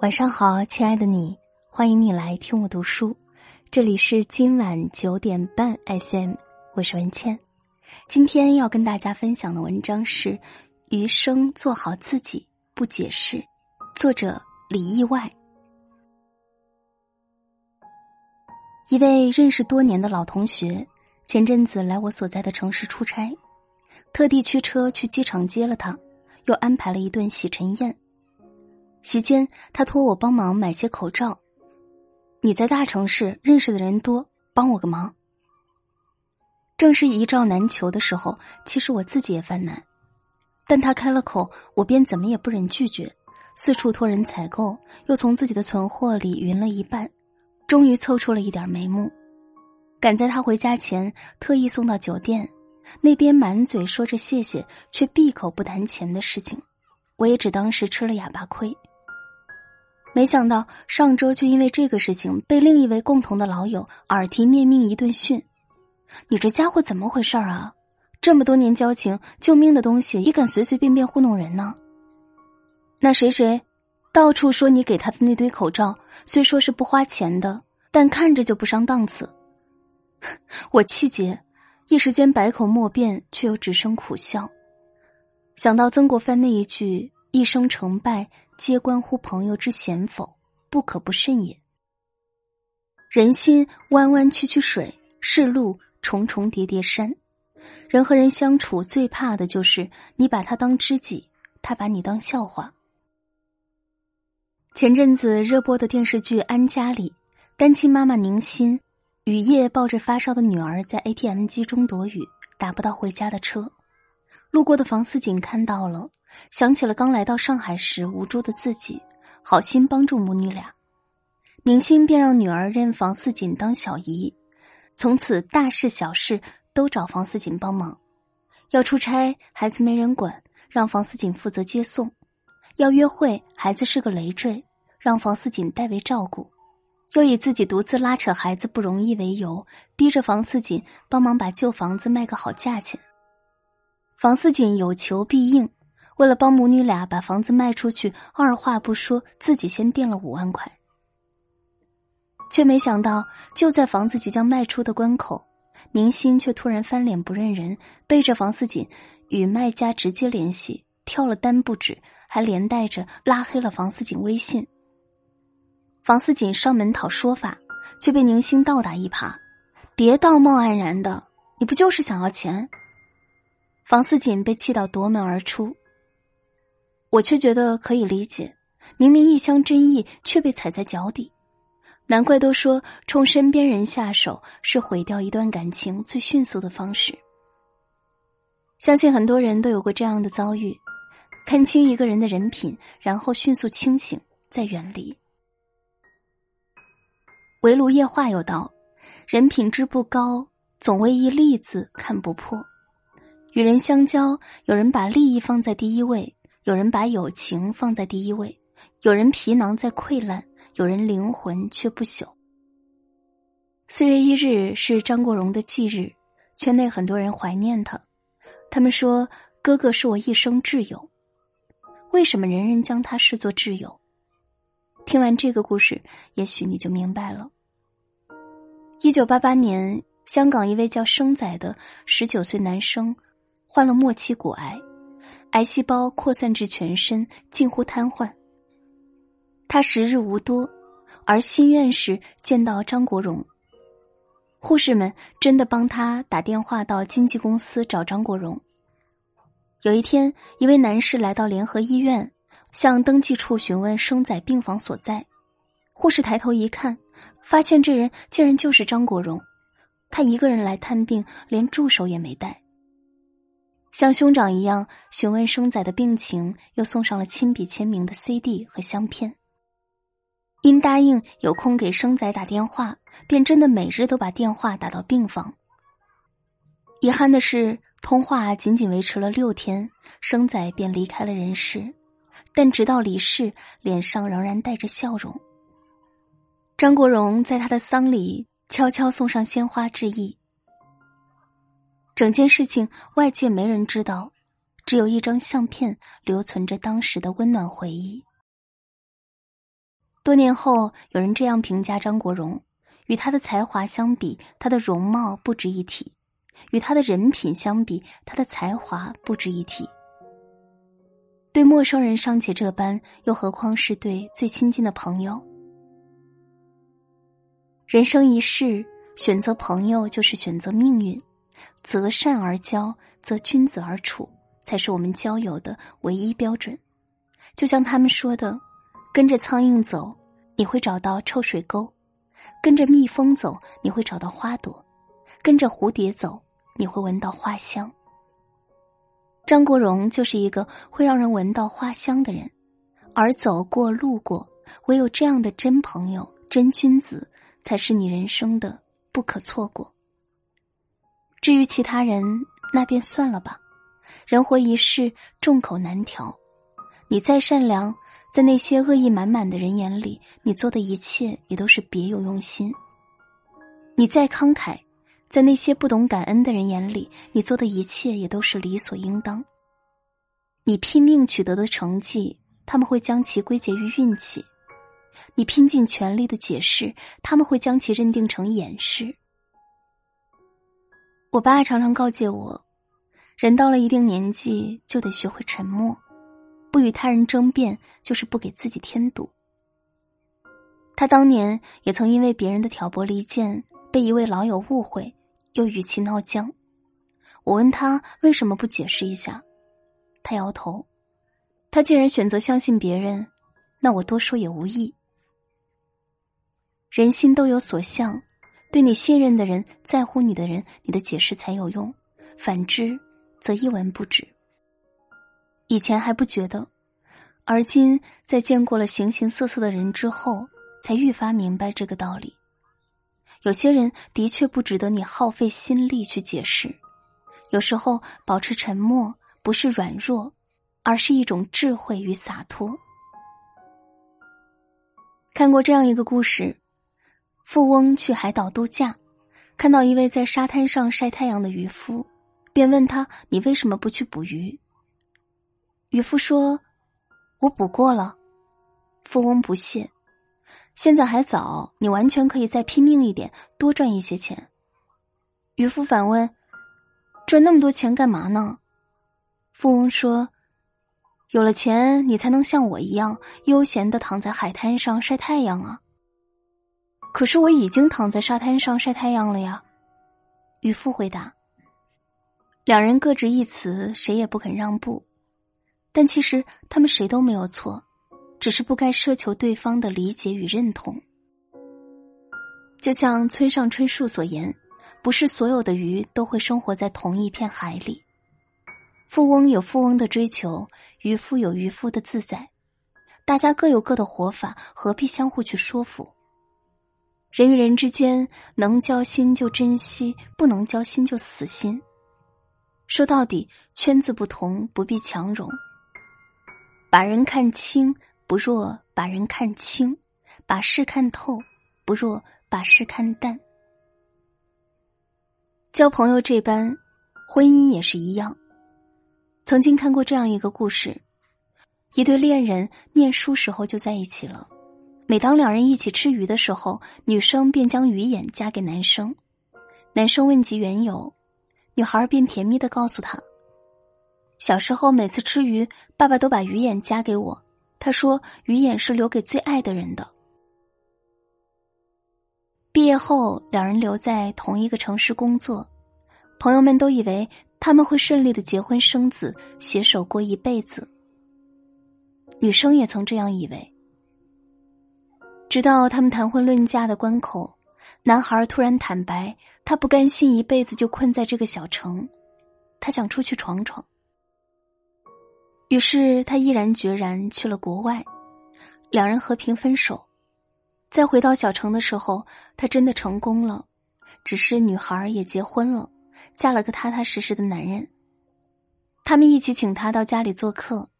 晚上好，亲爱的你，欢迎你来听我读书。这里是今晚九点半 FM，我是文倩。今天要跟大家分享的文章是《余生做好自己，不解释》，作者李意外。一位认识多年的老同学，前阵子来我所在的城市出差，特地驱车去机场接了他，又安排了一顿洗尘宴。席间，他托我帮忙买些口罩。你在大城市认识的人多，帮我个忙。正是一罩难求的时候，其实我自己也犯难，但他开了口，我便怎么也不忍拒绝，四处托人采购，又从自己的存货里匀了一半，终于凑出了一点眉目，赶在他回家前特意送到酒店，那边满嘴说着谢谢，却闭口不谈钱的事情，我也只当是吃了哑巴亏。没想到上周却因为这个事情被另一位共同的老友耳提面命一顿训：“你这家伙怎么回事啊？这么多年交情，救命的东西也敢随随便便糊弄人呢？”那谁谁，到处说你给他的那堆口罩，虽说是不花钱的，但看着就不上档次。我气结，一时间百口莫辩，却又只剩苦笑。想到曾国藩那一句。一生成败，皆关乎朋友之贤否，不可不慎也。人心弯弯曲曲水，世路重重叠叠山。人和人相处，最怕的就是你把他当知己，他把你当笑话。前阵子热播的电视剧《安家》里，单亲妈妈宁心雨夜抱着发烧的女儿在 ATM 机中躲雨，打不到回家的车。路过的房司警看到了。想起了刚来到上海时无助的自己，好心帮助母女俩，宁心便让女儿认房四锦当小姨，从此大事小事都找房四锦帮忙。要出差，孩子没人管，让房四锦负责接送；要约会，孩子是个累赘，让房四锦代为照顾。又以自己独自拉扯孩子不容易为由，逼着房四锦帮忙把旧房子卖个好价钱。房四锦有求必应。为了帮母女俩把房子卖出去，二话不说，自己先垫了五万块。却没想到，就在房子即将卖出的关口，宁心却突然翻脸不认人，背着房思锦与卖家直接联系，跳了单不止，还连带着拉黑了房思锦微信。房思锦上门讨说法，却被宁心倒打一耙：“别道貌岸然的，你不就是想要钱？”房思锦被气到夺门而出。我却觉得可以理解，明明一腔真意却被踩在脚底，难怪都说冲身边人下手是毁掉一段感情最迅速的方式。相信很多人都有过这样的遭遇：看清一个人的人品，然后迅速清醒，再远离。围炉夜话有道：人品质不高，总为一利字看不破。与人相交，有人把利益放在第一位。有人把友情放在第一位，有人皮囊在溃烂，有人灵魂却不朽。四月一日是张国荣的忌日，圈内很多人怀念他。他们说：“哥哥是我一生挚友。”为什么人人将他视作挚友？听完这个故事，也许你就明白了。一九八八年，香港一位叫生仔的十九岁男生，患了末期骨癌。癌细胞扩散至全身，近乎瘫痪。他时日无多，而心愿是见到张国荣。护士们真的帮他打电话到经纪公司找张国荣。有一天，一位男士来到联合医院，向登记处询问生仔病房所在。护士抬头一看，发现这人竟然就是张国荣。他一个人来探病，连助手也没带。像兄长一样询问生仔的病情，又送上了亲笔签名的 CD 和相片。因答应有空给生仔打电话，便真的每日都把电话打到病房。遗憾的是，通话仅仅维持了六天，生仔便离开了人世。但直到离世，脸上仍然带着笑容。张国荣在他的丧礼悄悄送上鲜花致意。整件事情外界没人知道，只有一张相片留存着当时的温暖回忆。多年后，有人这样评价张国荣：与他的才华相比，他的容貌不值一提；与他的人品相比，他的才华不值一提。对陌生人尚且这般，又何况是对最亲近的朋友？人生一世，选择朋友就是选择命运。择善而交，择君子而处，才是我们交友的唯一标准。就像他们说的：“跟着苍蝇走，你会找到臭水沟；跟着蜜蜂走，你会找到花朵；跟着蝴蝶走，你会闻到花香。”张国荣就是一个会让人闻到花香的人，而走过路过，唯有这样的真朋友、真君子，才是你人生的不可错过。至于其他人，那便算了吧。人活一世，众口难调。你再善良，在那些恶意满满的人眼里，你做的一切也都是别有用心；你再慷慨，在那些不懂感恩的人眼里，你做的一切也都是理所应当。你拼命取得的成绩，他们会将其归结于运气；你拼尽全力的解释，他们会将其认定成掩饰。我爸常常告诫我，人到了一定年纪就得学会沉默，不与他人争辩，就是不给自己添堵。他当年也曾因为别人的挑拨离间，被一位老友误会，又与其闹僵。我问他为什么不解释一下，他摇头。他既然选择相信别人，那我多说也无益。人心都有所向。对你信任的人，在乎你的人，你的解释才有用；反之，则一文不值。以前还不觉得，而今在见过了形形色色的人之后，才愈发明白这个道理。有些人的确不值得你耗费心力去解释。有时候保持沉默，不是软弱，而是一种智慧与洒脱。看过这样一个故事。富翁去海岛度假，看到一位在沙滩上晒太阳的渔夫，便问他：“你为什么不去捕鱼？”渔夫说：“我捕过了。”富翁不屑：“现在还早，你完全可以再拼命一点，多赚一些钱。”渔夫反问：“赚那么多钱干嘛呢？”富翁说：“有了钱，你才能像我一样悠闲的躺在海滩上晒太阳啊。”可是我已经躺在沙滩上晒太阳了呀，渔夫回答。两人各执一词，谁也不肯让步，但其实他们谁都没有错，只是不该奢求对方的理解与认同。就像村上春树所言，不是所有的鱼都会生活在同一片海里。富翁有富翁的追求，渔夫有渔夫的自在，大家各有各的活法，何必相互去说服？人与人之间，能交心就珍惜，不能交心就死心。说到底，圈子不同，不必强融。把人看清，不若把人看清；把事看透，不若把事看淡。交朋友这般，婚姻也是一样。曾经看过这样一个故事：一对恋人念书时候就在一起了。每当两人一起吃鱼的时候，女生便将鱼眼夹给男生。男生问及缘由，女孩便甜蜜的告诉他：“小时候每次吃鱼，爸爸都把鱼眼夹给我。他说鱼眼是留给最爱的人的。”毕业后，两人留在同一个城市工作，朋友们都以为他们会顺利的结婚生子，携手过一辈子。女生也曾这样以为。直到他们谈婚论嫁的关口，男孩突然坦白，他不甘心一辈子就困在这个小城，他想出去闯闯。于是他毅然决然去了国外，两人和平分手。再回到小城的时候，他真的成功了，只是女孩也结婚了，嫁了个踏踏实实的男人。他们一起请他到家里做客。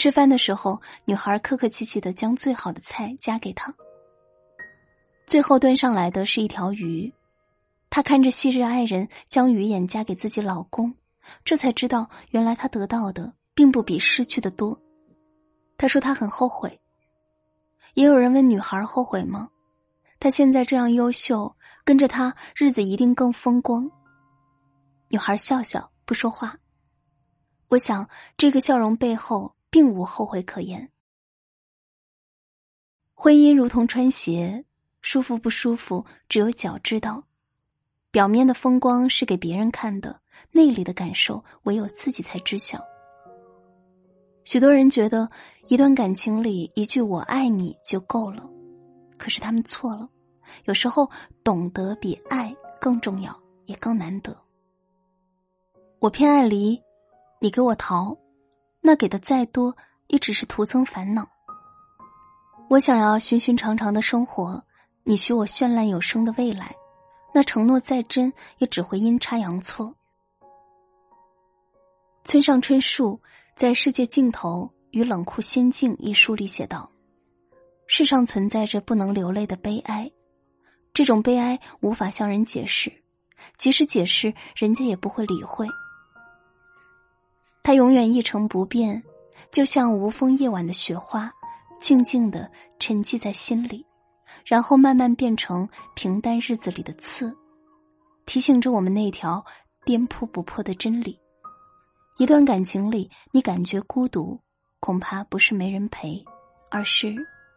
吃饭的时候，女孩客客气气的将最好的菜夹给他。最后端上来的是一条鱼，他看着昔日爱人将鱼眼夹给自己老公，这才知道原来他得到的并不比失去的多。他说他很后悔，也有人问女孩后悔吗？她现在这样优秀，跟着他日子一定更风光。女孩笑笑不说话。我想这个笑容背后并无后悔可言。婚姻如同穿鞋，舒服不舒服只有脚知道。表面的风光是给别人看的，内里的感受唯有自己才知晓。许多人觉得一段感情里一句“我爱你”就够了，可是他们错了。有时候懂得比爱更重要，也更难得。我偏爱梨，你给我桃，那给的再多也只是徒增烦恼。我想要寻寻常常的生活，你许我绚烂有声的未来。那承诺再真，也只会阴差阳错。村上春树在《世界尽头与冷酷仙境》一书里写道：“世上存在着不能流泪的悲哀，这种悲哀无法向人解释，即使解释，人家也不会理会。它永远一成不变，就像无风夜晚的雪花，静静的沉寂在心里。”然后慢慢变成平淡日子里的刺，提醒着我们那条颠扑不破的真理：一段感情里，你感觉孤独，恐怕不是没人陪，而是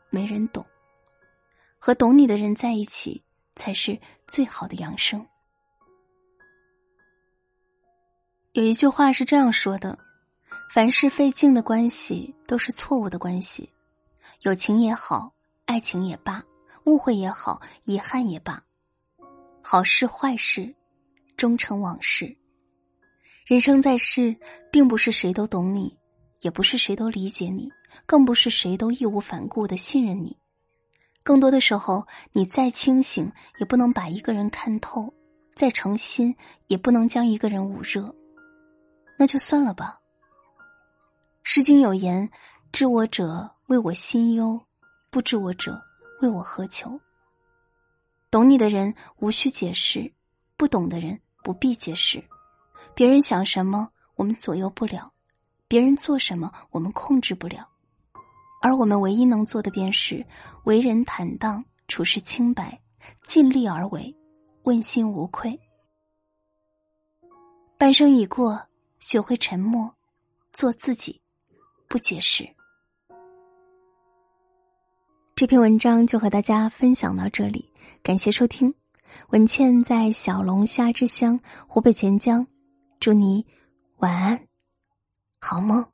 没人懂。和懂你的人在一起，才是最好的养生。有一句话是这样说的：凡是费劲的关系，都是错误的关系。友情也好，爱情也罢。误会也好，遗憾也罢，好事坏事，终成往事。人生在世，并不是谁都懂你，也不是谁都理解你，更不是谁都义无反顾的信任你。更多的时候，你再清醒，也不能把一个人看透；再诚心，也不能将一个人捂热。那就算了吧。《诗经》有言：“知我者，为我心忧；不知我者。”为我何求？懂你的人无需解释，不懂的人不必解释。别人想什么，我们左右不了；别人做什么，我们控制不了。而我们唯一能做的，便是为人坦荡，处事清白，尽力而为，问心无愧。半生已过，学会沉默，做自己，不解释。这篇文章就和大家分享到这里，感谢收听。文倩在小龙虾之乡湖北潜江，祝你晚安，好梦。